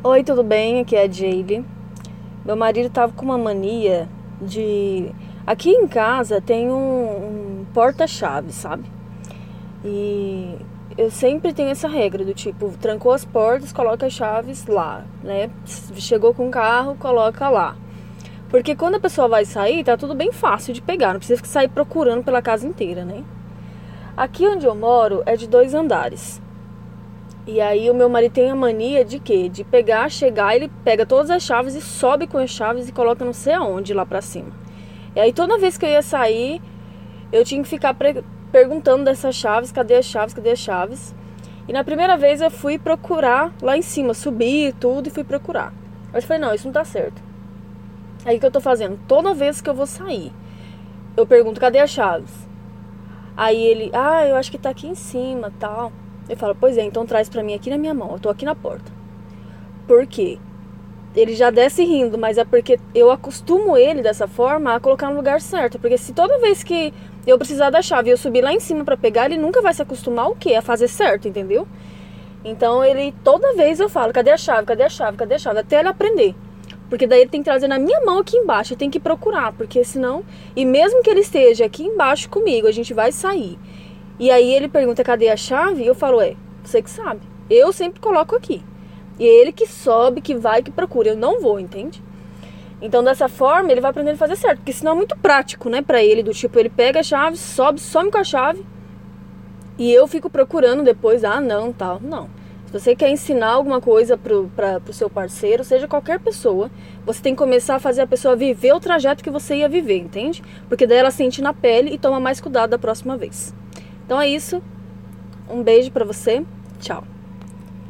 Oi, tudo bem? Aqui é a Jaylee. Meu marido tava com uma mania de. Aqui em casa tem um, um porta-chave, sabe? E eu sempre tenho essa regra do tipo, trancou as portas, coloca as chaves lá, né? Chegou com o carro, coloca lá. Porque quando a pessoa vai sair, tá tudo bem fácil de pegar, não precisa sair procurando pela casa inteira, né? Aqui onde eu moro é de dois andares. E aí o meu marido tem a mania de quê? De pegar, chegar, ele pega todas as chaves e sobe com as chaves e coloca não sei aonde lá pra cima. E aí toda vez que eu ia sair, eu tinha que ficar perguntando dessas chaves, cadê as chaves, cadê as chaves? E na primeira vez eu fui procurar lá em cima, subi tudo e fui procurar. Eu falei, não, isso não tá certo. Aí o que eu tô fazendo? Toda vez que eu vou sair, eu pergunto, cadê as chaves? Aí ele, ah, eu acho que tá aqui em cima, tal. Eu falo, pois é, então traz pra mim aqui na minha mão, eu tô aqui na porta. Por quê? Ele já desce rindo, mas é porque eu acostumo ele dessa forma a colocar no lugar certo. Porque se toda vez que eu precisar da chave e eu subir lá em cima para pegar, ele nunca vai se acostumar o quê? A fazer certo, entendeu? Então ele, toda vez eu falo, cadê a chave, cadê a chave, cadê a chave? Até ele aprender. Porque daí ele tem que trazer na minha mão aqui embaixo, tem que procurar, porque senão. E mesmo que ele esteja aqui embaixo comigo, a gente vai sair. E aí ele pergunta cadê a chave? E eu falo, é, você que sabe. Eu sempre coloco aqui. E é ele que sobe, que vai, que procura. Eu não vou, entende? Então dessa forma ele vai aprendendo a fazer certo. Porque senão é muito prático, né, pra ele. Do tipo, ele pega a chave, sobe, some com a chave. E eu fico procurando depois, ah, não, tal. Não. Se você quer ensinar alguma coisa pro, pra, pro seu parceiro, seja qualquer pessoa, você tem que começar a fazer a pessoa viver o trajeto que você ia viver, entende? Porque daí ela sente na pele e toma mais cuidado da próxima vez. Então é isso. Um beijo para você. Tchau.